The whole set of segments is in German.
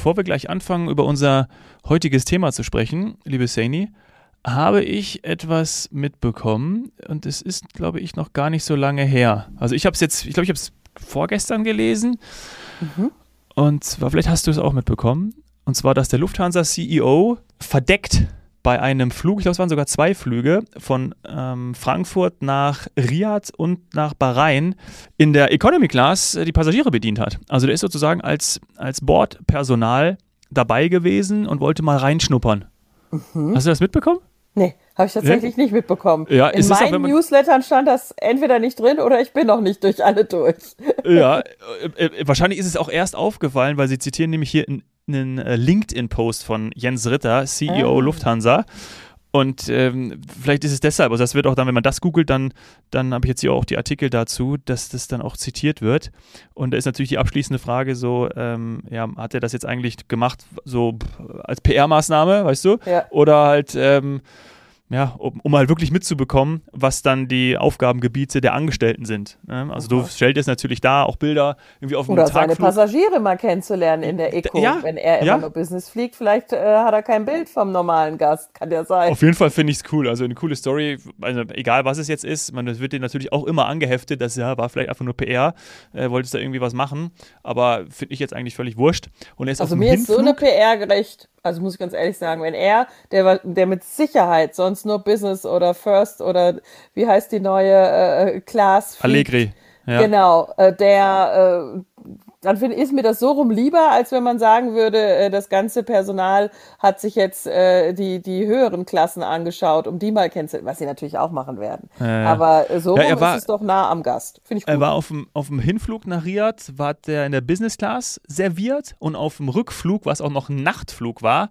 bevor wir gleich anfangen, über unser heutiges Thema zu sprechen, liebe Saini, habe ich etwas mitbekommen und es ist, glaube ich, noch gar nicht so lange her. Also ich habe es jetzt, ich glaube, ich habe es vorgestern gelesen mhm. und zwar, vielleicht hast du es auch mitbekommen, und zwar, dass der Lufthansa-CEO verdeckt bei einem Flug, ich glaube, es waren sogar zwei Flüge, von ähm, Frankfurt nach Riyadh und nach Bahrain in der Economy Class äh, die Passagiere bedient hat. Also der ist sozusagen als, als Bordpersonal dabei gewesen und wollte mal reinschnuppern. Mhm. Hast du das mitbekommen? Nee, habe ich tatsächlich ja. nicht mitbekommen. Ja, In meinen auch, Newslettern stand das entweder nicht drin oder ich bin noch nicht durch alle durch. Ja, äh, äh, wahrscheinlich ist es auch erst aufgefallen, weil sie zitieren nämlich hier einen äh, LinkedIn-Post von Jens Ritter, CEO ah. Lufthansa. Und ähm, vielleicht ist es deshalb, also das wird auch dann, wenn man das googelt, dann, dann habe ich jetzt hier auch die Artikel dazu, dass das dann auch zitiert wird. Und da ist natürlich die abschließende Frage so, ähm, ja, hat er das jetzt eigentlich gemacht, so als PR-Maßnahme, weißt du? Ja. Oder halt, ähm, ja, um, um halt wirklich mitzubekommen, was dann die Aufgabengebiete der Angestellten sind. Ne? Also du stellst natürlich da auch Bilder irgendwie auf dem Oder Tagflug. seine Passagiere mal kennenzulernen in der Eco. Ja, Wenn er immer ja. nur Business fliegt, vielleicht äh, hat er kein Bild vom normalen Gast, kann ja sein. Auf jeden Fall finde ich es cool. Also eine coole Story, also egal was es jetzt ist, man, das wird dir natürlich auch immer angeheftet, das ja, war vielleicht einfach nur PR, äh, wolltest da irgendwie was machen, aber finde ich jetzt eigentlich völlig wurscht. Und er ist also mir ist so eine PR gerecht. Also muss ich ganz ehrlich sagen, wenn er, der, der mit Sicherheit sonst nur Business oder First oder wie heißt die neue äh, Class? Allegri. Ja. Genau, äh, der, äh, dann find, ist mir das so rum lieber, als wenn man sagen würde, äh, das ganze Personal hat sich jetzt äh, die, die höheren Klassen angeschaut, um die mal kennenzulernen, was sie natürlich auch machen werden. Ja, Aber äh, so ja, rum war, ist es doch nah am Gast. Finde ich gut. Er war auf dem, auf dem Hinflug nach Riyadh, war der in der Business Class serviert und auf dem Rückflug, was auch noch ein Nachtflug war,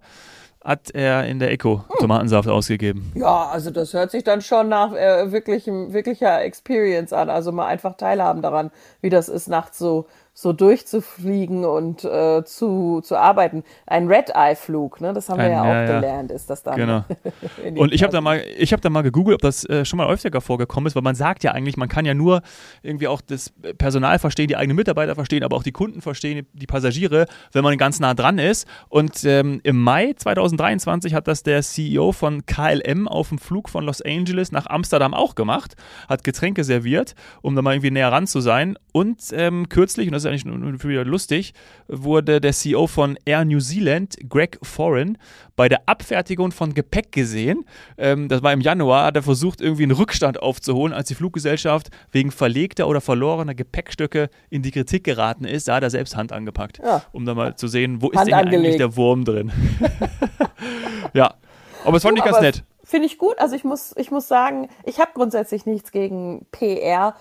hat er in der Eco hm. Tomatensaft ausgegeben. Ja, also das hört sich dann schon nach äh, wirklichem, wirklicher Experience an. Also mal einfach teilhaben daran, wie das ist, nachts so so durchzufliegen und äh, zu, zu arbeiten. Ein Red-Eye-Flug, ne? das haben Ein, wir ja, ja auch ja. gelernt, ist das dann. Genau. und ich habe da, mal, hab da mal gegoogelt, ob das äh, schon mal öfter vorgekommen ist, weil man sagt ja eigentlich, man kann ja nur irgendwie auch das Personal verstehen, die eigenen Mitarbeiter verstehen, aber auch die Kunden verstehen, die Passagiere, wenn man ganz nah dran ist. Und ähm, im Mai 2023 hat das der CEO von KLM auf dem Flug von Los Angeles nach Amsterdam auch gemacht, hat Getränke serviert, um da mal irgendwie näher ran zu sein. Und ähm, kürzlich, und das ist eigentlich nur wieder lustig, wurde der CEO von Air New Zealand, Greg Foran, bei der Abfertigung von Gepäck gesehen. Ähm, das war im Januar, hat er versucht, irgendwie einen Rückstand aufzuholen, als die Fluggesellschaft wegen verlegter oder verlorener Gepäckstücke in die Kritik geraten ist. Da hat er selbst Hand angepackt, ja. um da mal zu sehen, wo Hand ist denn eigentlich der Wurm drin. ja, aber es fand ich ganz nett. Finde ich gut. Also ich muss, ich muss sagen, ich habe grundsätzlich nichts gegen PR.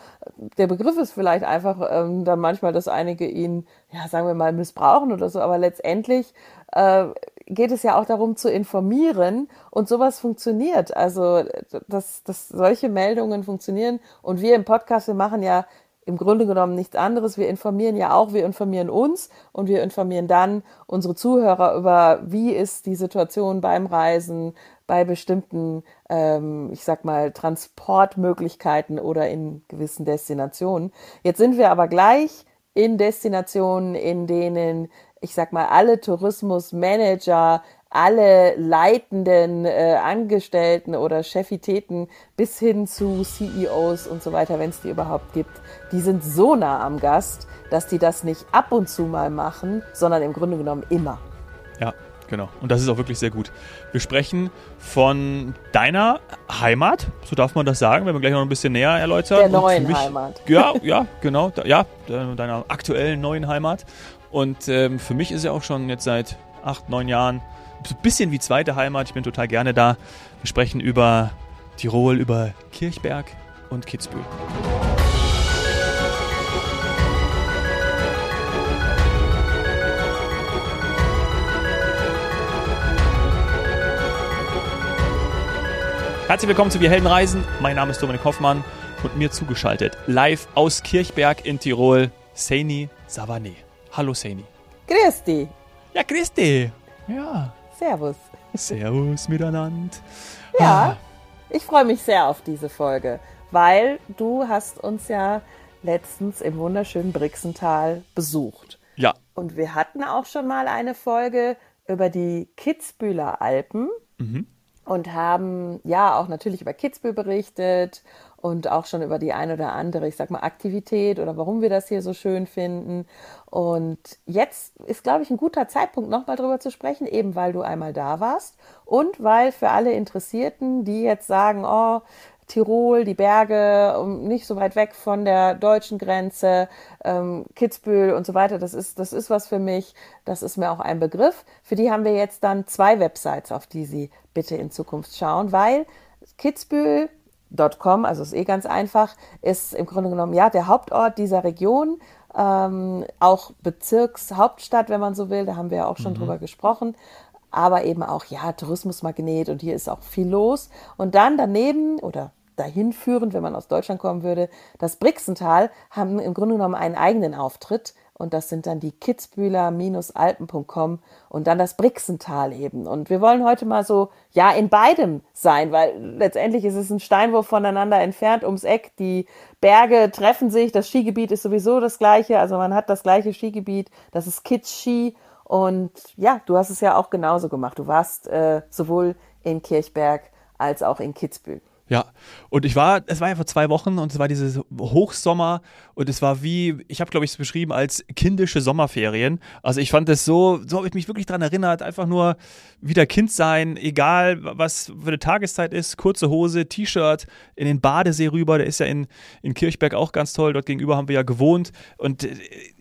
Der Begriff ist vielleicht einfach ähm, dann manchmal, dass einige ihn, ja, sagen wir mal, missbrauchen oder so. Aber letztendlich äh, geht es ja auch darum zu informieren und sowas funktioniert. Also dass, dass solche Meldungen funktionieren und wir im Podcast, wir machen ja im Grunde genommen nichts anderes. Wir informieren ja auch, wir informieren uns und wir informieren dann unsere Zuhörer über, wie ist die Situation beim Reisen, bei bestimmten, ähm, ich sag mal, Transportmöglichkeiten oder in gewissen Destinationen. Jetzt sind wir aber gleich in Destinationen, in denen, ich sag mal, alle Tourismusmanager, alle leitenden äh, Angestellten oder Chefitäten bis hin zu CEOs und so weiter, wenn es die überhaupt gibt, die sind so nah am Gast, dass die das nicht ab und zu mal machen, sondern im Grunde genommen immer. Ja, Genau. Und das ist auch wirklich sehr gut. Wir sprechen von deiner Heimat, so darf man das sagen, wenn wir gleich noch ein bisschen näher erläutern. Der neuen mich, Heimat. Ja, ja, genau. Ja, deiner aktuellen neuen Heimat. Und ähm, für mich ist ja auch schon jetzt seit acht, neun Jahren so ein bisschen wie zweite Heimat. Ich bin total gerne da. Wir sprechen über Tirol, über Kirchberg und Kitzbühel. Herzlich willkommen zu Wir Helden Reisen. Mein Name ist Dominik Hoffmann und mir zugeschaltet live aus Kirchberg in Tirol, Seini Savane. Hallo Seini. Grüß dich. Ja, dich. Ja. Servus. Servus miteinander. Ja, ah. ich freue mich sehr auf diese Folge, weil du hast uns ja letztens im wunderschönen Brixental besucht. Ja. Und wir hatten auch schon mal eine Folge über die Kitzbühler Alpen mhm. Und haben ja auch natürlich über Kitzbühel berichtet und auch schon über die ein oder andere, ich sag mal, Aktivität oder warum wir das hier so schön finden. Und jetzt ist, glaube ich, ein guter Zeitpunkt, nochmal drüber zu sprechen, eben weil du einmal da warst und weil für alle Interessierten, die jetzt sagen, oh, Tirol, die Berge, nicht so weit weg von der deutschen Grenze, ähm, Kitzbühel und so weiter. Das ist, das ist was für mich. Das ist mir auch ein Begriff. Für die haben wir jetzt dann zwei Websites, auf die Sie bitte in Zukunft schauen, weil Kitzbühel Com, also ist eh ganz einfach, ist im Grunde genommen ja der Hauptort dieser Region, ähm, auch Bezirkshauptstadt, wenn man so will, da haben wir ja auch schon mhm. drüber gesprochen, aber eben auch ja Tourismusmagnet und hier ist auch viel los. Und dann daneben oder dahin führend, wenn man aus Deutschland kommen würde, das Brixental haben im Grunde genommen einen eigenen Auftritt und das sind dann die kitzbühler-alpen.com und dann das Brixental eben. Und wir wollen heute mal so, ja, in beidem sein, weil letztendlich ist es ein Steinwurf voneinander entfernt ums Eck. Die Berge treffen sich, das Skigebiet ist sowieso das gleiche, also man hat das gleiche Skigebiet, das ist Kitzski. Und ja, du hast es ja auch genauso gemacht. Du warst äh, sowohl in Kirchberg als auch in Kitzbühel. Ja, und ich war, es war ja vor zwei Wochen und es war dieses Hochsommer und es war wie, ich habe glaube ich es beschrieben als kindische Sommerferien. Also ich fand es so, so habe ich mich wirklich daran erinnert, einfach nur wieder Kind sein, egal was für eine Tageszeit ist, kurze Hose, T-Shirt, in den Badesee rüber, der ist ja in, in Kirchberg auch ganz toll, dort gegenüber haben wir ja gewohnt und äh,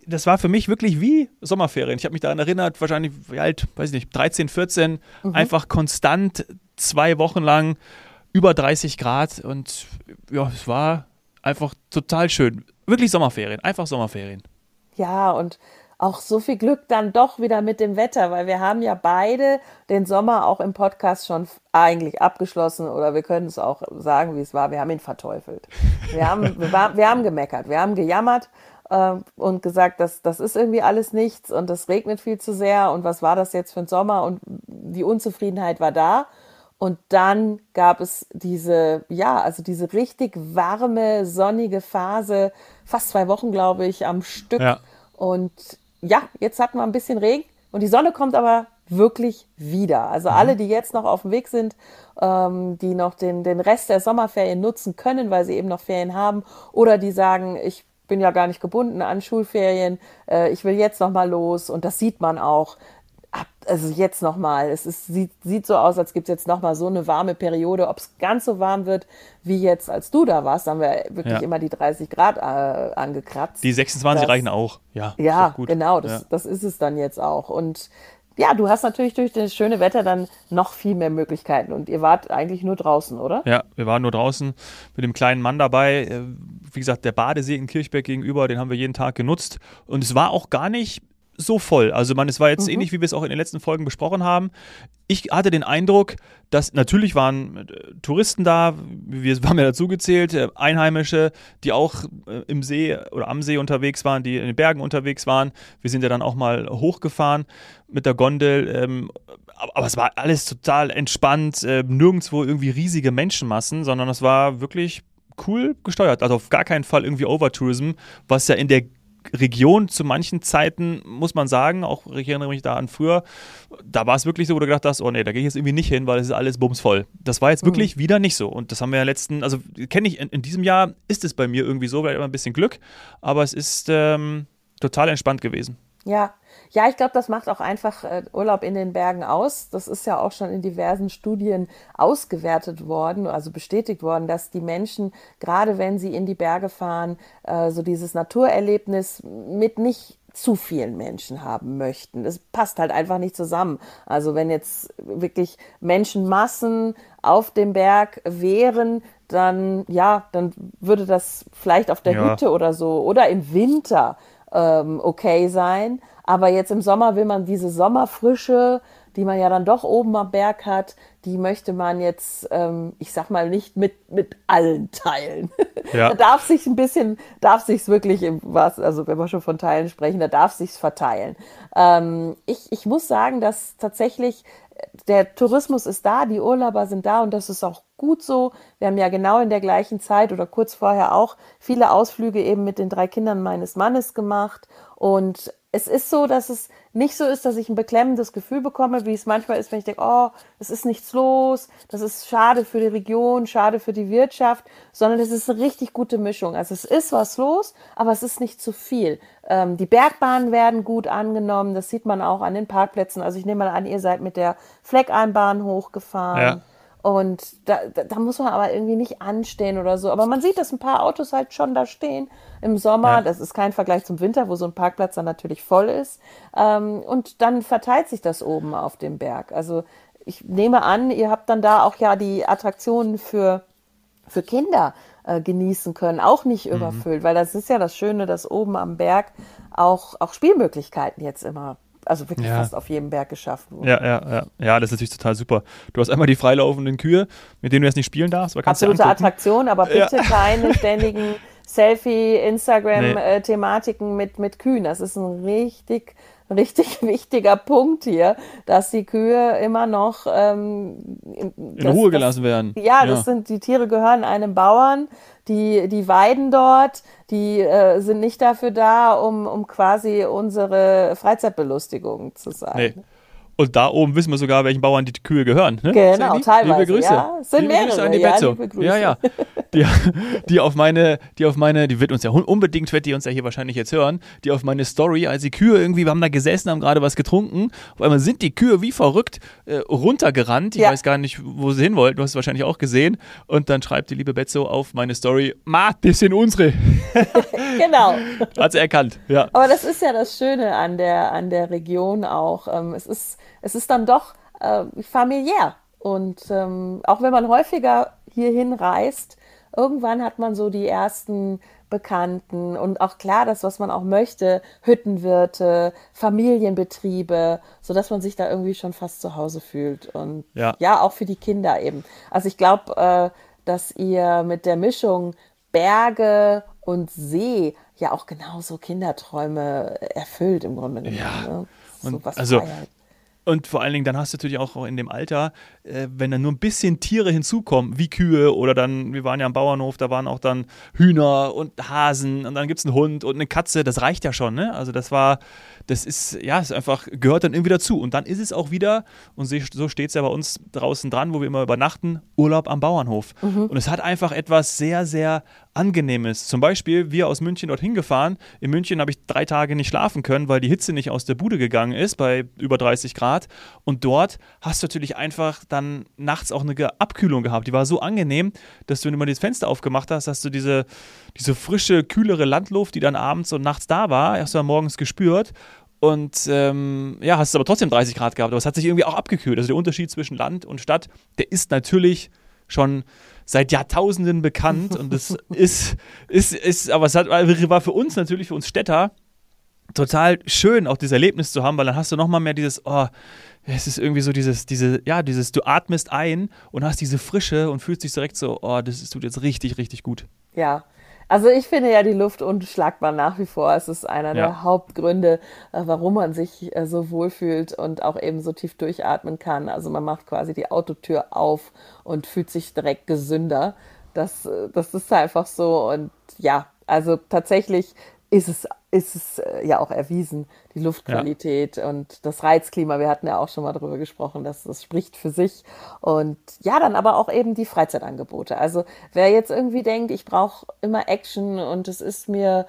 das war für mich wirklich wie Sommerferien. Ich habe mich daran erinnert, wahrscheinlich, wie alt, weiß ich nicht, 13, 14, mhm. einfach konstant zwei Wochen lang über 30 Grad und ja, es war einfach total schön. Wirklich Sommerferien, einfach Sommerferien. Ja, und auch so viel Glück dann doch wieder mit dem Wetter, weil wir haben ja beide den Sommer auch im Podcast schon eigentlich abgeschlossen oder wir können es auch sagen, wie es war. Wir haben ihn verteufelt. Wir haben, wir, war, wir haben gemeckert, wir haben gejammert äh, und gesagt, dass das ist irgendwie alles nichts und das regnet viel zu sehr und was war das jetzt für ein Sommer und die Unzufriedenheit war da. Und dann gab es diese, ja, also diese richtig warme, sonnige Phase, fast zwei Wochen, glaube ich, am Stück. Ja. Und ja, jetzt hat man ein bisschen Regen und die Sonne kommt aber wirklich wieder. Also mhm. alle, die jetzt noch auf dem Weg sind, ähm, die noch den, den Rest der Sommerferien nutzen können, weil sie eben noch Ferien haben, oder die sagen, ich bin ja gar nicht gebunden an Schulferien, äh, ich will jetzt noch mal los und das sieht man auch also jetzt nochmal, es ist, sieht, sieht so aus, als gibt es jetzt nochmal so eine warme Periode. Ob es ganz so warm wird wie jetzt, als du da warst, haben wir wirklich ja. immer die 30 Grad äh, angekratzt. Die 26 das, reichen auch, ja. Ja, genau, das, ja. das ist es dann jetzt auch. Und ja, du hast natürlich durch das schöne Wetter dann noch viel mehr Möglichkeiten. Und ihr wart eigentlich nur draußen, oder? Ja, wir waren nur draußen mit dem kleinen Mann dabei. Äh, wie gesagt, der Badesee in Kirchberg gegenüber, den haben wir jeden Tag genutzt. Und es war auch gar nicht so voll. Also man, es war jetzt mhm. ähnlich, wie wir es auch in den letzten Folgen besprochen haben. Ich hatte den Eindruck, dass natürlich waren äh, Touristen da, wir haben ja dazu gezählt, äh, Einheimische, die auch äh, im See oder am See unterwegs waren, die in den Bergen unterwegs waren. Wir sind ja dann auch mal hochgefahren mit der Gondel. Ähm, aber es war alles total entspannt, nirgendwo irgendwie riesige Menschenmassen, sondern es war wirklich cool gesteuert. Also auf gar keinen Fall irgendwie Overtourism, was ja in der Region zu manchen Zeiten, muss man sagen, auch ich erinnere mich da an früher, da war es wirklich so, wo du gedacht hast, oh nee, da gehe ich jetzt irgendwie nicht hin, weil es ist alles bumsvoll. Das war jetzt mhm. wirklich wieder nicht so. Und das haben wir ja letzten, also kenne ich, in, in, diesem Jahr ist es bei mir irgendwie so, weil immer ein bisschen Glück, aber es ist ähm, total entspannt gewesen. Ja, ja, ich glaube, das macht auch einfach äh, Urlaub in den Bergen aus. Das ist ja auch schon in diversen Studien ausgewertet worden, also bestätigt worden, dass die Menschen, gerade wenn sie in die Berge fahren, äh, so dieses Naturerlebnis mit nicht zu vielen Menschen haben möchten. Das passt halt einfach nicht zusammen. Also wenn jetzt wirklich Menschenmassen auf dem Berg wären, dann ja, dann würde das vielleicht auf der ja. Hütte oder so oder im Winter ähm, okay sein. Aber jetzt im Sommer will man diese Sommerfrische, die man ja dann doch oben am Berg hat, die möchte man jetzt, ähm, ich sag mal, nicht mit, mit allen teilen. Ja. da darf sich ein bisschen, darf sich's wirklich im was, also wenn wir schon von Teilen sprechen, da darf sich's verteilen. Ähm, ich, ich muss sagen, dass tatsächlich der Tourismus ist da, die Urlauber sind da und das ist auch gut so. Wir haben ja genau in der gleichen Zeit oder kurz vorher auch viele Ausflüge eben mit den drei Kindern meines Mannes gemacht und es ist so, dass es nicht so ist, dass ich ein beklemmendes Gefühl bekomme, wie es manchmal ist, wenn ich denke, oh, es ist nichts los, das ist schade für die Region, schade für die Wirtschaft, sondern es ist eine richtig gute Mischung. Also es ist was los, aber es ist nicht zu viel. Ähm, die Bergbahnen werden gut angenommen, das sieht man auch an den Parkplätzen. Also ich nehme mal an, ihr seid mit der Fleckeinbahn hochgefahren. Ja. Und da, da, da, muss man aber irgendwie nicht anstehen oder so. Aber man sieht, dass ein paar Autos halt schon da stehen im Sommer. Ja. Das ist kein Vergleich zum Winter, wo so ein Parkplatz dann natürlich voll ist. Ähm, und dann verteilt sich das oben auf dem Berg. Also ich nehme an, ihr habt dann da auch ja die Attraktionen für, für Kinder äh, genießen können, auch nicht mhm. überfüllt, weil das ist ja das Schöne, dass oben am Berg auch, auch Spielmöglichkeiten jetzt immer also wirklich ja. fast auf jedem Berg geschaffen wurde. Ja, ja, ja. Ja, das ist natürlich total super. Du hast einmal die freilaufenden Kühe, mit denen du jetzt nicht spielen darfst. Aber kannst Absolute Attraktion, aber bitte ja. keine ständigen Selfie, Instagram-Thematiken nee. mit, mit Kühen. Das ist ein richtig richtig wichtiger Punkt hier, dass die Kühe immer noch ähm, in das, Ruhe gelassen das, werden. Ja, das ja. sind die Tiere gehören einem Bauern, die die weiden dort, die äh, sind nicht dafür da, um um quasi unsere Freizeitbelustigung zu sein. Nee. Und da oben wissen wir sogar, welchen Bauern die Kühe gehören. Ne? Genau, Sandy? teilweise. Liebe Grüße. Ja, sind liebe mehrere. Grüße an die ja, Betzo. Ja, ja. Die, die, auf meine, die auf meine, die wird uns ja unbedingt, wird die uns ja hier wahrscheinlich jetzt hören, die auf meine Story, als die Kühe irgendwie, wir haben da gesessen, haben gerade was getrunken, auf einmal sind die Kühe wie verrückt äh, runtergerannt. Ich ja. weiß gar nicht, wo sie hin wollten. Du hast es wahrscheinlich auch gesehen. Und dann schreibt die liebe Betzo auf meine Story, Ma, das sind unsere. genau. Hat sie erkannt, ja. Aber das ist ja das Schöne an der, an der Region auch. Ähm, es ist es ist dann doch äh, familiär. Und ähm, auch wenn man häufiger hierhin reist, irgendwann hat man so die ersten Bekannten und auch klar das, was man auch möchte, Hüttenwirte, Familienbetriebe, so dass man sich da irgendwie schon fast zu Hause fühlt. Und ja, ja auch für die Kinder eben. Also ich glaube, äh, dass ihr mit der Mischung Berge und See ja auch genauso Kinderträume erfüllt im Grunde genommen. Ja. Ne? So und also Freiheit. Und vor allen Dingen, dann hast du natürlich auch in dem Alter, äh, wenn dann nur ein bisschen Tiere hinzukommen, wie Kühe oder dann, wir waren ja am Bauernhof, da waren auch dann Hühner und Hasen und dann gibt es einen Hund und eine Katze, das reicht ja schon, ne? Also das war, das ist, ja, ist einfach, gehört dann irgendwie dazu. Und dann ist es auch wieder, und so steht es ja bei uns draußen dran, wo wir immer übernachten, Urlaub am Bauernhof. Mhm. Und es hat einfach etwas sehr, sehr Angenehmes. Zum Beispiel, wir aus München dorthin gefahren. In München habe ich drei Tage nicht schlafen können, weil die Hitze nicht aus der Bude gegangen ist bei über 30 Grad. Und dort hast du natürlich einfach dann nachts auch eine Abkühlung gehabt. Die war so angenehm, dass du, wenn du mal das Fenster aufgemacht hast, hast du diese, diese frische, kühlere Landluft, die dann abends und nachts da war, hast du dann morgens gespürt. Und ähm, ja, hast es aber trotzdem 30 Grad gehabt, aber es hat sich irgendwie auch abgekühlt. Also der Unterschied zwischen Land und Stadt, der ist natürlich schon seit Jahrtausenden bekannt und das ist, ist, ist, aber es hat, war für uns natürlich, für uns Städter, total schön, auch dieses Erlebnis zu haben, weil dann hast du nochmal mehr dieses, oh, es ist irgendwie so dieses, diese, ja, dieses, du atmest ein und hast diese Frische und fühlst dich direkt so, oh, das tut jetzt richtig, richtig gut. Ja, also ich finde ja die Luft unschlagbar nach wie vor. Es ist einer ja. der Hauptgründe, äh, warum man sich äh, so wohlfühlt und auch eben so tief durchatmen kann. Also man macht quasi die Autotür auf und fühlt sich direkt gesünder. Das, äh, das ist einfach so. Und ja, also tatsächlich ist es, ist es äh, ja auch erwiesen, die Luftqualität ja. und das Reizklima. Wir hatten ja auch schon mal darüber gesprochen, dass das spricht für sich. Und ja, dann aber auch eben die Freizeitangebote. Also wer jetzt irgendwie denkt, ich brauche immer Action und es ist mir,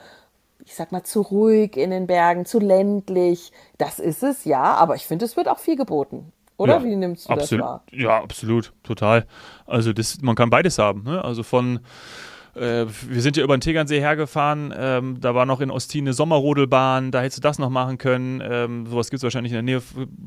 ich sag mal, zu ruhig in den Bergen, zu ländlich, das ist es, ja, aber ich finde, es wird auch viel geboten. Oder ja, wie nimmst du absolut, das wahr? Ja, absolut, total. Also das, man kann beides haben. Ne? Also von äh, wir sind ja über den Tegernsee hergefahren, ähm, da war noch in Ostin eine Sommerrodelbahn, da hättest du das noch machen können. Ähm, sowas gibt es wahrscheinlich in der Nähe,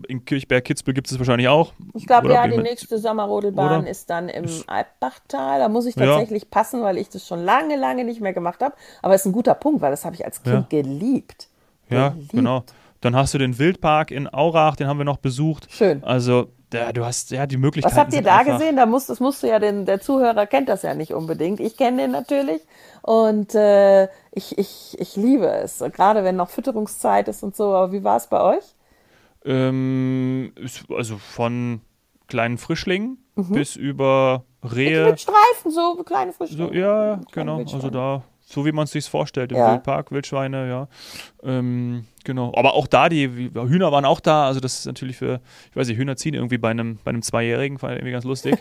in Kirchberg, Kitzbühel gibt es wahrscheinlich auch. Ich glaube, ja, die nächste Sommerrodelbahn oder? ist dann im Alpbachtal. Da muss ich tatsächlich ja. passen, weil ich das schon lange, lange nicht mehr gemacht habe. Aber es ist ein guter Punkt, weil das habe ich als Kind ja. geliebt. Ja, geliebt. genau. Dann hast du den Wildpark in Aurach, den haben wir noch besucht. Schön. Also ja, du hast ja die Möglichkeit. Was habt ihr da gesehen? Da musst, das musst du ja, den, der Zuhörer kennt das ja nicht unbedingt. Ich kenne den natürlich und äh, ich, ich, ich liebe es. gerade wenn noch Fütterungszeit ist und so. Aber wie war es bei euch? Ähm, also von kleinen Frischlingen mhm. bis über Rehe. Mit Streifen, so kleine Frischlinge. So, ja, genau. Also da so wie man es sich vorstellt im Ja. Wildpark, Wildschweine, ja. Ähm, genau. Aber auch da, die Hühner waren auch da. Also das ist natürlich für, ich weiß nicht, Hühner ziehen irgendwie bei einem, bei einem Zweijährigen, fand ich irgendwie ganz lustig.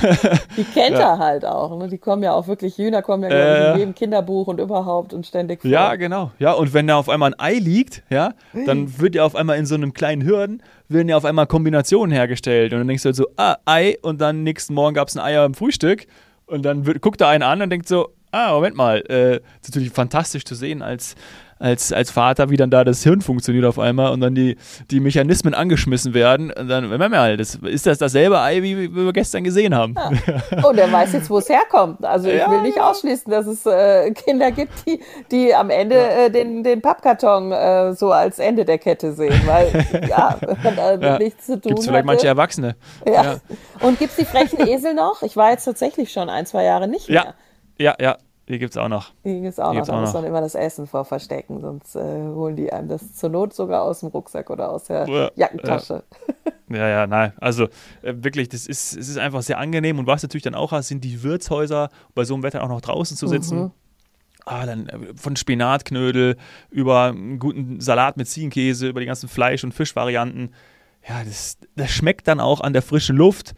Die kennt er halt auch. Ne? Die kommen ja auch wirklich, Hühner kommen ja, glaube ich, Äh. in jedem Kinderbuch und überhaupt und ständig vor. Ja, genau. Ja, und wenn da auf einmal ein Ei liegt, ja, dann wird ja auf einmal in so einem kleinen Hirn, werden ja auf einmal Kombinationen hergestellt. Und dann denkst du halt so, ah, Ei, und dann nächsten Morgen gab es ein Eier im Frühstück. Und dann wird, guckt da einen an und denkt so, ah, Moment mal, äh, ist natürlich fantastisch zu sehen als, als, als Vater, wie dann da das Hirn funktioniert auf einmal und dann die, die Mechanismen angeschmissen werden. Und dann, Moment mal, das, ist das dasselbe Ei, wie, wir gestern gesehen haben? Und er weiß jetzt, wo es herkommt. Also ich Ja, will nicht ja. ausschließen, dass es äh, Kinder gibt, die, die am Ende äh, den, den Pappkarton äh, so als Ende der Kette sehen, weil ja, Ja. nichts zu tun Gibt vielleicht manche Erwachsene? ja. Ja. Und gibt es die frechen Esel noch? Ich war jetzt tatsächlich schon ein, zwei Jahre nicht mehr. Ja, ja, ja, die gibt es auch noch. Die gibt es auch Die noch, gibt's da auch muss noch. man immer das Essen vor verstecken, sonst äh, holen die einem das zur Not sogar aus dem Rucksack oder aus der Ja, Jackentasche. Ja, ja, nein. Also äh, wirklich, das ist, es ist einfach sehr angenehm. Und was natürlich dann auch hast, sind die Wirtshäuser, bei so einem Wetter auch noch draußen zu sitzen. Ah, dann äh, von Spinatknödel über einen guten Salat mit Ziegenkäse, über die ganzen Fleisch- und Fischvarianten. Ja, das, das schmeckt dann auch an der frischen Luft.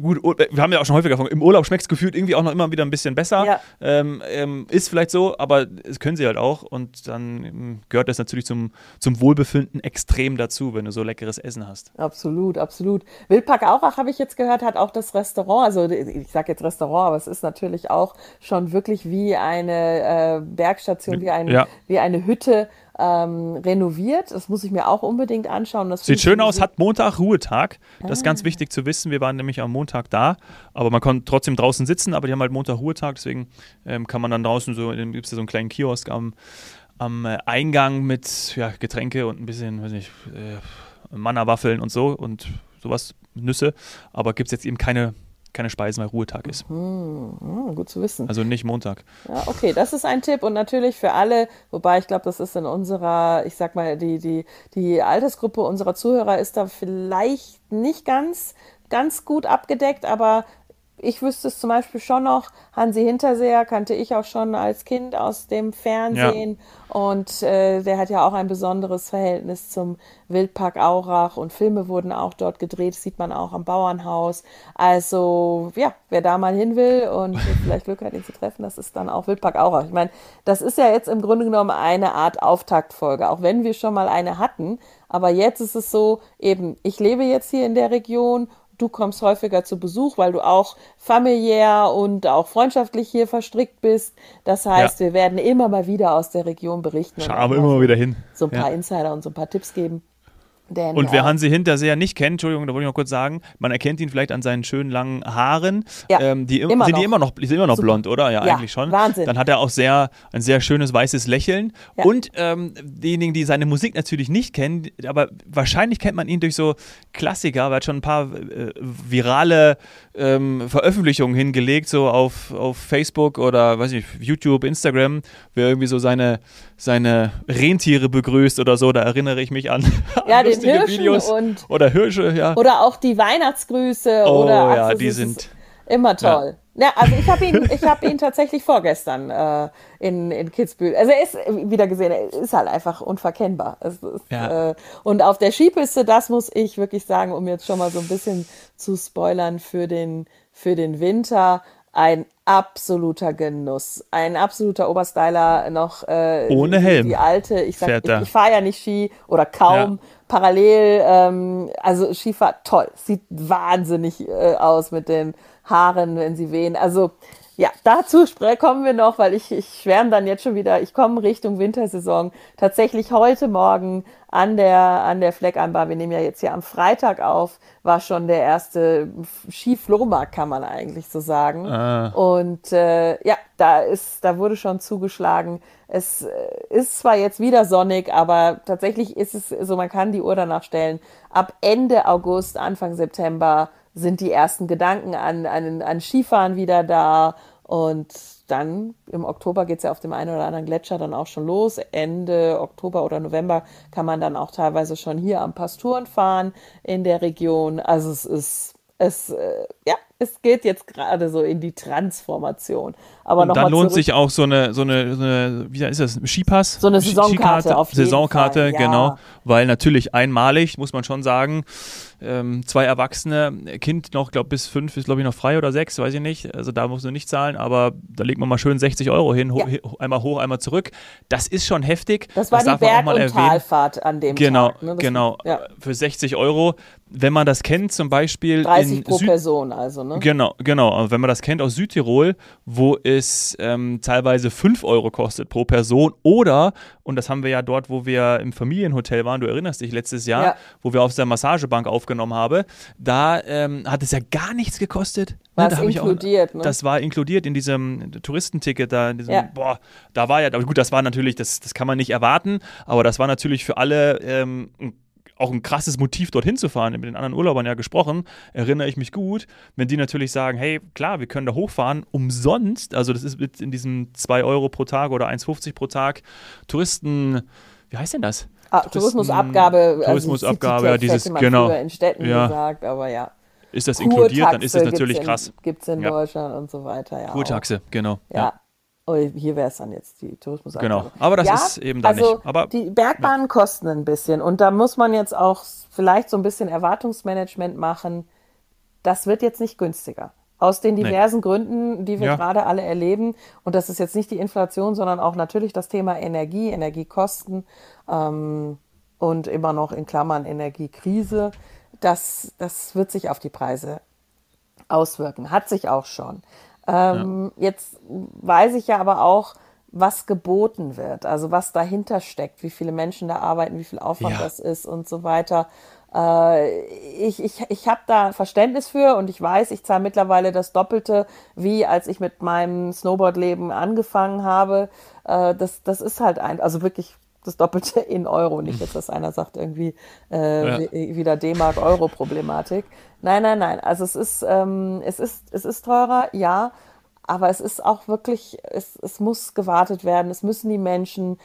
Gut, Ur- wir haben ja auch schon häufiger davon, im Urlaub schmeckt es gefühlt irgendwie auch noch immer wieder ein bisschen besser. Ja. Ähm, ähm, ist vielleicht so, aber es können sie halt auch. Und dann ähm, gehört das natürlich zum, zum Wohlbefinden extrem dazu, wenn du so leckeres Essen hast. Absolut, absolut. Wildpark Aurach, habe ich jetzt gehört, hat auch das Restaurant, also ich sage jetzt Restaurant, aber es ist natürlich auch schon wirklich wie eine äh, Bergstation, wie, ein, Ja. wie eine Hütte ähm, renoviert. Das muss ich mir auch unbedingt anschauen. Das Sieht schön aus, hat Montag Ruhetag. Das ist Ah. ganz wichtig zu wissen. Wir waren nämlich am Montag da, aber man konnte trotzdem draußen sitzen, aber die haben halt Montag Ruhetag, deswegen ähm, kann man dann draußen so, gibt es ja so einen kleinen Kiosk am, am äh, Eingang mit ja, Getränke und ein bisschen, weiß nicht, äh, Manna-Waffeln und so und sowas, Nüsse, aber gibt es jetzt eben keine, keine Speisen, weil Ruhetag ist. Hm, gut zu wissen. Also nicht Montag. Ja, okay, das ist ein Tipp und natürlich für alle, wobei ich glaube, das ist in unserer, ich sag mal, die, die, die Altersgruppe unserer Zuhörer ist da vielleicht nicht ganz, ganz gut abgedeckt, aber ich wüsste es zum Beispiel schon noch, Hansi Hinterseher kannte ich auch schon als Kind aus dem Fernsehen und äh, der hat ja auch ein besonderes Verhältnis zum Wildpark Aurach und Filme wurden auch dort gedreht, das sieht man auch am Bauernhaus. Also ja, wer da mal hin will und vielleicht Glück hat, ihn zu treffen, das ist dann auch Wildpark Aurach. Ich meine, das ist ja jetzt im Grunde genommen eine Art Auftaktfolge, auch wenn wir schon mal eine hatten. Aber jetzt ist es so, eben, ich lebe jetzt hier in der Region du kommst häufiger zu Besuch, weil du auch familiär und auch freundschaftlich hier verstrickt bist. Das heißt, wir werden immer mal wieder aus der Region berichten. und Schauen wir immer mal wieder hin. So ein paar Ja. Insider und so ein paar Tipps geben. Denn, Und wer Hansi Hinterseher nicht kennt, Entschuldigung, da wollte ich noch kurz sagen, man erkennt ihn vielleicht an seinen schönen langen Haaren. Ja, ähm, die, im- immer sind die noch. immer noch, die sind immer noch Super. blond, oder? Ja, Ja, eigentlich schon. Wahnsinn. Dann hat er auch sehr, ein sehr schönes weißes Lächeln. Ja. Und ähm, diejenigen, die seine Musik natürlich nicht kennen, aber wahrscheinlich kennt man ihn durch so Klassiker, weil er hat schon ein paar äh, virale ähm, Veröffentlichungen hingelegt, so auf, auf Facebook oder weiß ich, YouTube, Instagram, wer irgendwie so seine, seine Rentiere begrüßt oder so, da erinnere ich mich an, Ja, an den lustige Hirschen Videos. und- oder Hirsche, ja. Oder auch die Weihnachtsgrüße Oh, oder ach, ja, die sind- immer toll. Ja. also ich habe ihn, ich habe ihn tatsächlich vorgestern äh, in, in Kitzbühel. Also er ist wieder gesehen, er ist halt einfach unverkennbar. Ist, Ja. äh, und auf der Skipiste, das muss ich wirklich sagen, um jetzt schon mal so ein bisschen zu spoilern für den für den Winter. Ein absoluter Genuss, ein absoluter Oberstyler noch äh, Ohne Helm Die alte, ich sag, fährt ich, ich fahre ja nicht Ski oder kaum Ja. parallel, ähm, also Skifahrt toll, sieht wahnsinnig äh, aus mit den Haaren, wenn sie wehen. Also ja, dazu kommen wir noch, weil ich, ich schwärme dann jetzt schon wieder, ich komme Richtung Wintersaison. Tatsächlich heute Morgen an der, an der Fleckeinbar, wir nehmen ja jetzt hier am Freitag auf, war schon der erste Skiflohmarkt, kann man eigentlich so sagen. Ah. Und äh, ja, da ist, da wurde schon zugeschlagen. Es äh, ist zwar jetzt wieder sonnig, aber tatsächlich ist es so, man kann die Uhr danach stellen. Ab Ende August, Anfang September sind die ersten Gedanken an, an, an Skifahren wieder da. Und dann im Oktober geht's ja auf dem einen oder anderen Gletscher dann auch schon los. Ende Oktober oder November kann man dann auch teilweise schon hier am Pasturen fahren in der Region. Also es ist, es, äh, ja, es geht jetzt gerade so in die Transformation. Aber und dann lohnt sich auch so eine, so eine, so eine wie ist das, Skipass? So eine Saisonkarte, auf jeden Saisonkarte, Fall, ja. genau. Weil natürlich einmalig, muss man schon sagen, ähm, zwei Erwachsene, Kind noch, glaube bis fünf ist, glaube ich, noch frei oder sechs, weiß ich nicht. Also da muss man nicht zahlen, aber da legt man mal schön 60 Euro hin, ho ja. einmal hoch, einmal zurück. Das ist schon heftig. Das war das die Berg- und Talfahrt an dem genau, Tag. Ne? Genau, ja. Für 60 Euro wenn man das kennt, zum Beispiel. 30 pro Süd Person, also, ne? Genau, genau. Wenn man das kennt aus Südtirol, wo es ähm, teilweise 5 Euro kostet pro Person oder, und das haben wir ja dort, wo wir im Familienhotel waren, du erinnerst dich letztes Jahr, ja. wo wir auf der Massagebank aufgenommen haben, da ähm, hat es ja gar nichts gekostet. War ne, inkludiert, auch, ne? Das war inkludiert in diesem Touristenticket, da, in diesem, ja. boah, da war ja, aber gut, das war natürlich, das, das kann man nicht erwarten, aber das war natürlich für alle ähm, ein auch ein krasses Motiv, dorthin zu fahren. Mit den anderen Urlaubern ja gesprochen, erinnere ich mich gut, wenn die natürlich sagen, hey, klar, wir können da hochfahren, umsonst, also das ist in diesem 2 Euro pro Tag oder 1,50 pro Tag Touristen, wie heißt denn das? Ah, Tourismusabgabe. Also Tourismusabgabe, ja, dieses, genau. in Städten ja. gesagt, aber ja. Ist das inkludiert, dann ist es natürlich krass. Gibt es in ja. Deutschland und so weiter, ja. Kurtaxe, genau. ja. ja. Oh, hier wäre es dann jetzt die Tourismusabgabe. Genau, aber das ja, ist eben da also nicht. Aber, die Bergbahnen ja. kosten ein bisschen und da muss man jetzt auch vielleicht so ein bisschen Erwartungsmanagement machen. Das wird jetzt nicht günstiger. Aus den diversen nee. Gründen, die wir ja. gerade alle erleben. Und das ist jetzt nicht die Inflation, sondern auch natürlich das Thema Energie, Energiekosten ähm, und immer noch in Klammern Energiekrise. Das, das wird sich auf die Preise auswirken. Hat sich auch schon. Ähm, ja. Jetzt weiß ich ja aber auch, was geboten wird, also was dahinter steckt, wie viele Menschen da arbeiten, wie viel Aufwand ja. das ist und so weiter. Äh, ich ich, ich habe da Verständnis für und ich weiß, ich zahle mittlerweile das Doppelte, wie als ich mit meinem Snowboardleben angefangen habe. Äh, das, das ist halt ein, also wirklich das Doppelte in Euro. Nicht jetzt, dass einer sagt, irgendwie äh, ja. wieder D-Mark-Euro-Problematik. Nein, nein, nein. Also es ist, ähm, es ist, es ist teurer, ja, aber es ist auch wirklich, es, es muss gewartet werden. Es müssen die Menschen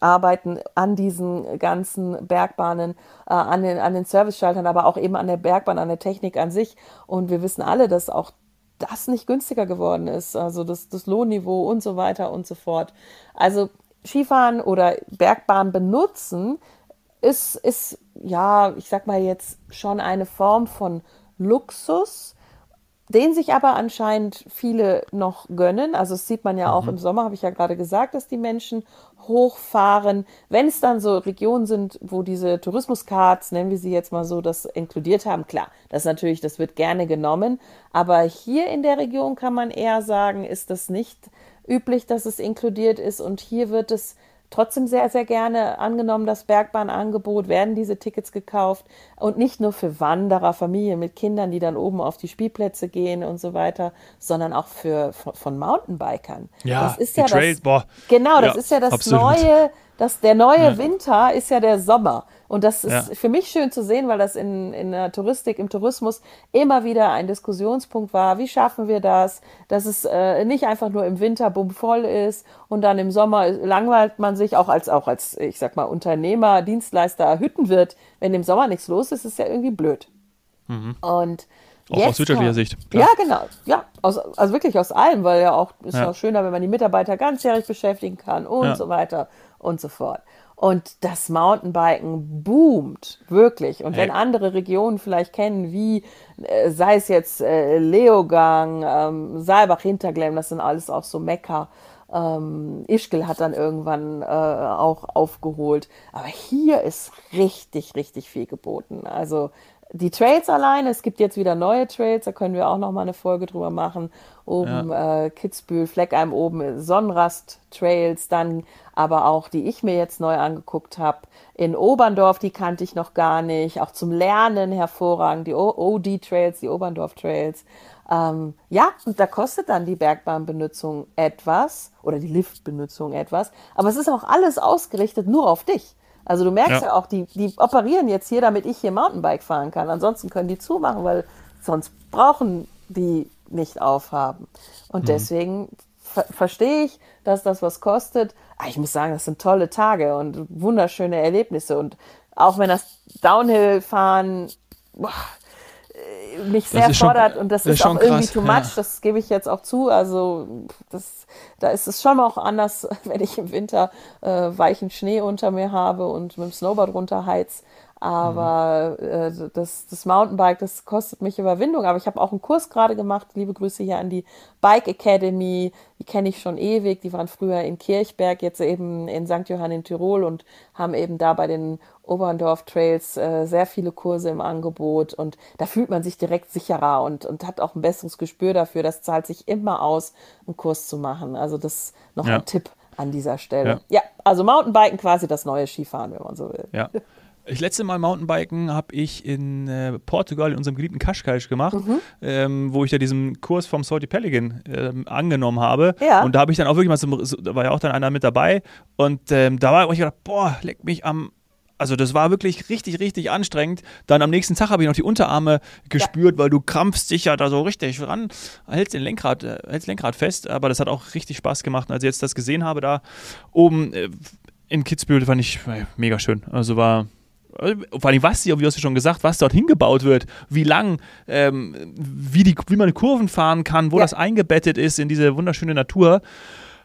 arbeiten an diesen ganzen Bergbahnen, äh, an den, an den Service-Schaltern, aber auch eben an der Bergbahn, an der Technik an sich. Und wir wissen alle, dass auch das nicht günstiger geworden ist, also das, das Lohnniveau und so weiter und so fort. Also Skifahren oder Bergbahn benutzen, ist, ist, ja, ich sag mal jetzt schon eine Form von Luxus, den sich aber anscheinend viele noch gönnen. Also das sieht man ja auch mhm. im Sommer, habe ich ja gerade gesagt, dass die Menschen hochfahren. Wenn es dann so Regionen sind, wo diese Tourismuscards, nennen wir sie jetzt mal so, das inkludiert haben, klar, das natürlich, das wird gerne genommen. Aber hier in der Region kann man eher sagen, ist das nicht üblich, dass es inkludiert ist. Und hier wird es trotzdem sehr, sehr gerne angenommen, das Bergbahnangebot, werden diese Tickets gekauft und nicht nur für Wanderer, Familien mit Kindern, die dann oben auf die Spielplätze gehen und so weiter, sondern auch für von, von Mountainbikern. Ja, das ist ja das, boah. Genau, das ja, ist ja das absolut. neue, das, der neue ja. Winter ist ja der Sommer. Und das ist ja. für mich schön zu sehen, weil das in, in der Touristik, im Tourismus immer wieder ein Diskussionspunkt war. Wie schaffen wir das, dass es äh, nicht einfach nur im Winter bummvoll ist und dann im Sommer langweilt man sich auch als, auch als, ich sag mal, Unternehmer, Dienstleister hütten wird. Wenn im Sommer nichts los ist, ist es ja irgendwie blöd. Mhm. Und auch aus wirtschaftlicher Sicht. Klar. Ja, genau. Ja, aus, also wirklich aus allem, weil ja auch ist ja. auch schöner, wenn man die Mitarbeiter ganzjährig beschäftigen kann und ja. so weiter und so fort. Und das Mountainbiken boomt wirklich. Und wenn andere Regionen vielleicht kennen, wie äh, sei es jetzt äh, Leogang, ähm, Saalbach, Hinterglemm, das sind alles auch so Mecker. Ähm, Ischgl hat dann irgendwann äh, auch aufgeholt. Aber hier ist richtig, richtig viel geboten. Also die Trails alleine, es gibt jetzt wieder neue Trails, da können wir auch noch mal eine Folge drüber machen. Oben ja. äh, Kitzbühel, Fleckheim oben Sonnenrast Trails, dann aber auch die ich mir jetzt neu angeguckt habe in Oberndorf, die kannte ich noch gar nicht, auch zum Lernen hervorragend, die OD Trails, die Oberndorf Trails. Ähm, ja, und da kostet dann die Bergbahnbenutzung etwas oder die Liftbenutzung etwas, aber es ist auch alles ausgerichtet nur auf dich. Also du merkst ja, ja auch, die, die operieren jetzt hier, damit ich hier Mountainbike fahren kann. Ansonsten können die zumachen, weil sonst brauchen die nicht aufhaben. Und mhm. deswegen ver verstehe ich, dass das was kostet. Aber ah, ich muss sagen, das sind tolle Tage und wunderschöne Erlebnisse. Und auch wenn das Downhill-Fahren mich sehr ist schon- fordert und das, das ist ist schon auch irgendwie krass, too ja. much, das gebe ich jetzt auch zu. Also das, da ist es schon auch anders, wenn ich im Winter äh, weichen Schnee unter mir habe und mit dem Snowboard runterheiz. Aber äh, das, das Mountainbike, das kostet mich Überwindung. Aber ich habe auch einen Kurs gerade gemacht. Liebe Grüße hier an die Bike Academy. Die kenne ich schon ewig. Die waren früher in Kirchberg, jetzt eben in St. Johann in Tirol und haben eben da bei den Oberndorf Trails äh, sehr viele Kurse im Angebot. Und da fühlt man sich direkt sicherer und, und hat auch ein besseres Gespür dafür. Das zahlt sich immer aus, einen Kurs zu machen. Also das noch Ja. ein Tipp an dieser Stelle. Ja. Ja. also Mountainbiken quasi das neue Skifahren, wenn man so will. Ja. Ich letzte Mal Mountainbiken habe ich in äh, Portugal in unserem geliebten Cascais gemacht, Mhm. ähm, wo ich da diesen Kurs vom Salty Pelican ähm, angenommen habe. Ja. Und da habe ich dann auch wirklich mal, zum, so, da war ja auch dann einer mit dabei. Und ähm, da war ich gedacht, boah, leck mich am. Also das war wirklich richtig, richtig anstrengend. Dann am nächsten Tag habe ich noch die Unterarme gespürt, weil du krampfst dich ja da so richtig ran, hältst den Lenkrad, äh, hältst Lenkrad fest. Aber das hat auch richtig Spaß gemacht. Und als ich jetzt das gesehen habe, da oben äh, in Kitzbühel, fand ich äh, mega schön. Also war vor allem, was, wie hast du schon gesagt, was dort hingebaut wird, wie lang, ähm, wie, die, wie man Kurven fahren kann, wo Ja. das eingebettet ist in diese wunderschöne Natur,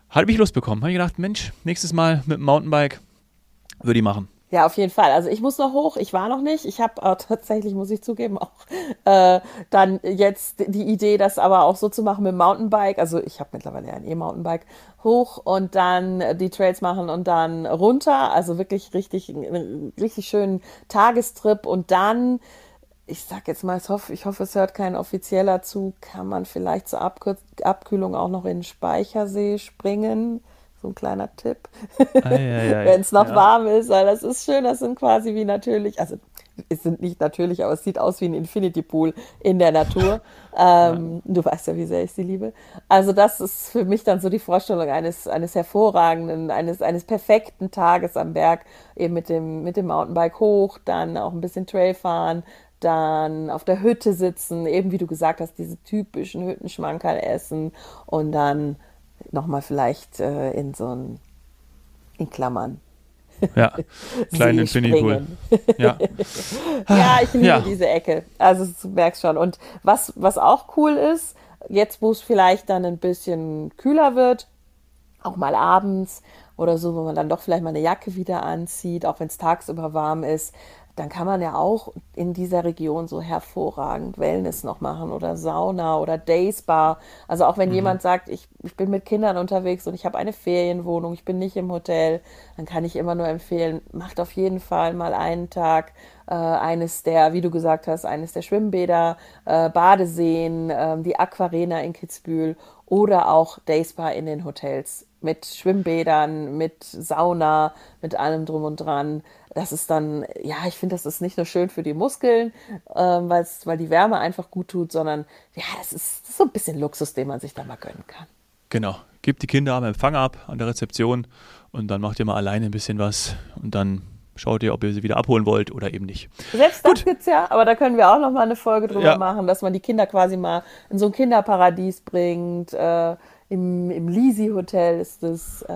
habe ich Lust bekommen. Habe ich gedacht, Mensch, nächstes Mal mit dem Mountainbike würde ich machen. Ja, auf jeden Fall. Also ich muss noch hoch. Ich war noch nicht. Ich habe tatsächlich, muss ich zugeben, auch äh, dann jetzt die Idee, das aber auch so zu machen mit dem Mountainbike. Also ich habe mittlerweile ein E-Mountainbike hoch und dann die Trails machen und dann runter. Also wirklich richtig, einen richtig schönen Tagestrip und dann ich sag jetzt mal, ich hoffe, ich hoffe, es hört kein offizieller zu, kann man vielleicht zur Abkühlung auch noch in den Speichersee springen. So ein kleiner Tipp. Wenn es noch ja. warm ist, weil das ist schön, das sind quasi wie natürlich, also es sind nicht natürlich, aber es sieht aus wie ein Infinity Pool in der Natur. Ähm, Du weißt ja, wie sehr ich sie liebe. Also das ist für mich dann so die Vorstellung eines, eines hervorragenden, eines, eines perfekten Tages am Berg, eben mit dem, mit dem Mountainbike hoch, dann auch ein bisschen Trail fahren, dann auf der Hütte sitzen, eben wie du gesagt hast, diese typischen Hüttenschmankerl essen und dann nochmal vielleicht äh, in so ein, in Klammern, Ja, kleinen See Infinity Pool. springen. Ja. Ja, ich liebe Ja. diese Ecke. Also du merkst schon. Und was, was auch cool ist, jetzt wo es vielleicht dann ein bisschen kühler wird, auch mal abends oder so, wo man dann doch vielleicht mal eine Jacke wieder anzieht, auch wenn es tagsüber warm ist, dann kann man ja auch in dieser Region so hervorragend Wellness noch machen oder Sauna oder Dayspa. Also auch wenn jemand sagt, ich, ich bin mit Kindern unterwegs und ich habe eine Ferienwohnung, ich bin nicht im Hotel, dann kann ich immer nur empfehlen, macht auf jeden Fall mal einen Tag äh, eines der, wie du gesagt hast, eines der Schwimmbäder, äh, Badeseen, ähm, die Aquarena in Kitzbühel oder auch Dayspa in den Hotels mit Schwimmbädern, mit Sauna, mit allem drum und dran. Das ist dann, ja, ich finde, das ist nicht nur schön für die Muskeln, ähm, weil die Wärme einfach gut tut, sondern ja, das ist, das ist so ein bisschen Luxus, den man sich da mal gönnen kann. Genau. Gebt die Kinder am Empfang ab, an der Rezeption und dann macht ihr mal alleine ein bisschen was und dann schaut ihr, ob ihr sie wieder abholen wollt oder eben nicht. Selbst das gibt's ja, aber da können wir auch noch mal eine Folge drüber Ja. machen, dass man die Kinder quasi mal in so ein Kinderparadies bringt. Äh, Im im Lisi-Hotel ist das. Äh,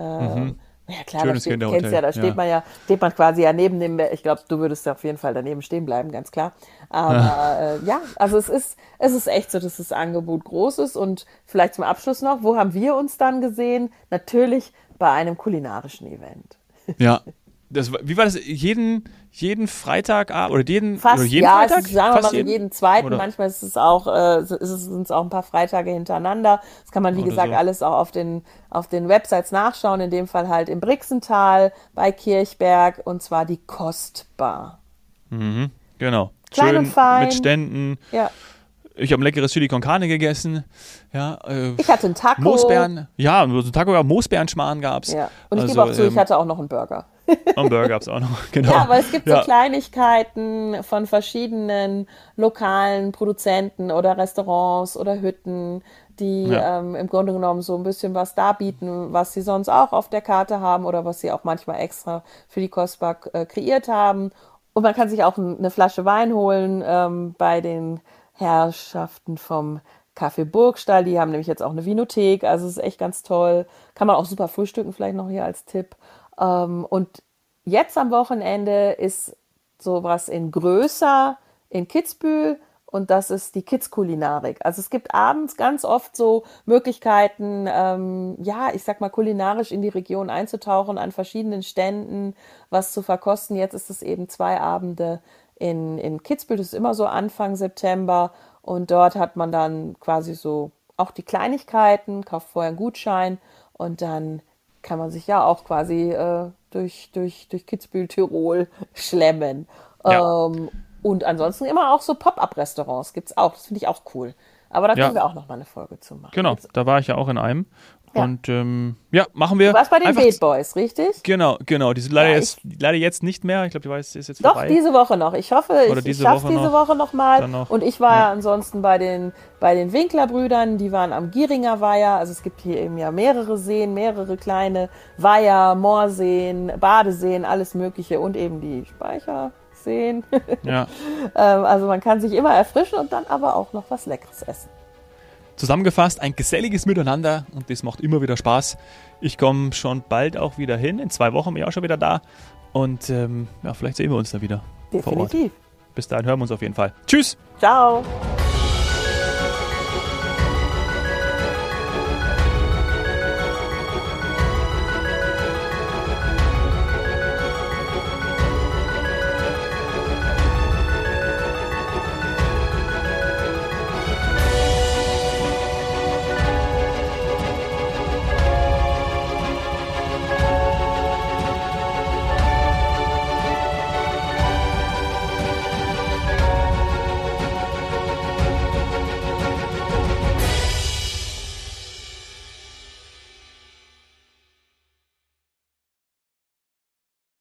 Ja klar, da Mhm. Schönes steht, Kinderhotel, kennst ja, da steht ja. man ja, steht man quasi ja neben dem, ich glaube, du würdest ja auf jeden Fall daneben stehen bleiben, ganz klar. Aber äh, ja, also es ist, es ist echt so, dass das Angebot groß ist und vielleicht zum Abschluss noch, wo haben wir uns dann gesehen? Natürlich bei einem kulinarischen Event. Ja. Das, wie war das? Jeden, jeden Freitag oder jeden, Fast, oder jeden ja, Freitag? es ist, sagen wir Fast mal so jeden zweiten, Oder- manchmal ist es auch, äh, ist es, sind es auch ein paar Freitage hintereinander. Das kann man, wie Oder gesagt, so. alles auch auf den, auf den Websites nachschauen, in dem Fall halt im Brixental bei Kirchberg und zwar die Kostbar. Mhm, genau. Klein Schön und fein. mit Ständen. Ja, Ich habe ein leckeres Chili con Carne gegessen. Ja, äh, ich hatte einen Taco. Moosbeeren. Ja, so ein Taco, ja, Moosbeerenschmarrn gab's. Ja. Und ich also, gebe auch zu, ich ähm, hatte auch noch einen Burger. Einen Burger gab's auch noch. Genau. Ja, aber es gibt Ja. so Kleinigkeiten von verschiedenen lokalen Produzenten oder Restaurants oder Hütten, die Ja. ähm, im Grunde genommen so ein bisschen was darbieten, was sie sonst auch auf der Karte haben oder was sie auch manchmal extra für die Kostbar äh, kreiert haben. Und man kann sich auch eine Flasche Wein holen ähm, bei den Herrschaften vom Café Burgstall. Die haben nämlich jetzt auch eine Vinothek, also es ist echt ganz toll. Kann man auch super frühstücken, vielleicht noch hier als Tipp. Ähm, und jetzt am Wochenende ist sowas in größer in Kitzbühel und das ist die Kids-Kulinarik. Also es gibt abends ganz oft so Möglichkeiten, ähm, ja, ich sag mal, kulinarisch in die Region einzutauchen, an verschiedenen Ständen was zu verkosten. Jetzt ist es eben zwei Abende in, in Kitzbühel, das ist immer so Anfang September und dort hat man dann quasi so auch die Kleinigkeiten, kauft vorher einen Gutschein und dann kann man sich ja auch quasi äh, durch, durch, durch Kitzbühel, Tirol schlemmen. Ja. Ähm, und ansonsten immer auch so Pop-up-Restaurants gibt es auch. Das finde ich auch cool. Aber da können ja. wir auch noch mal eine Folge zu machen. Genau, da war ich ja auch in einem. Ja. Und ähm, ja, machen wir. Du warst bei den Beat Boys, richtig? Genau, genau. Die sind leider, ja, jetzt, leider jetzt nicht mehr. Ich glaube, die weiß, ist jetzt Doch, vorbei. diese Woche noch. Ich hoffe, Oder ich, ich schaffe diese Woche noch mal. Noch. Und ich war ja. ansonsten bei den, bei den Winkler-Brüdern. Die waren am Gieringer Weiher. Also es gibt hier eben ja mehrere Seen, mehrere kleine Weiher, Moorseen, Badeseen, alles Mögliche. Und eben die Speicher sehen. Ja. Ähm, also man kann sich immer erfrischen und dann aber auch noch was Leckeres essen. Zusammengefasst, ein geselliges Miteinander und das macht immer wieder Spaß. Ich komme schon bald auch wieder hin. In zwei Wochen bin ich auch schon wieder da. Und ähm, ja, vielleicht sehen wir uns da wieder. Definitiv. Bis dahin hören wir uns auf jeden Fall. Tschüss. Ciao.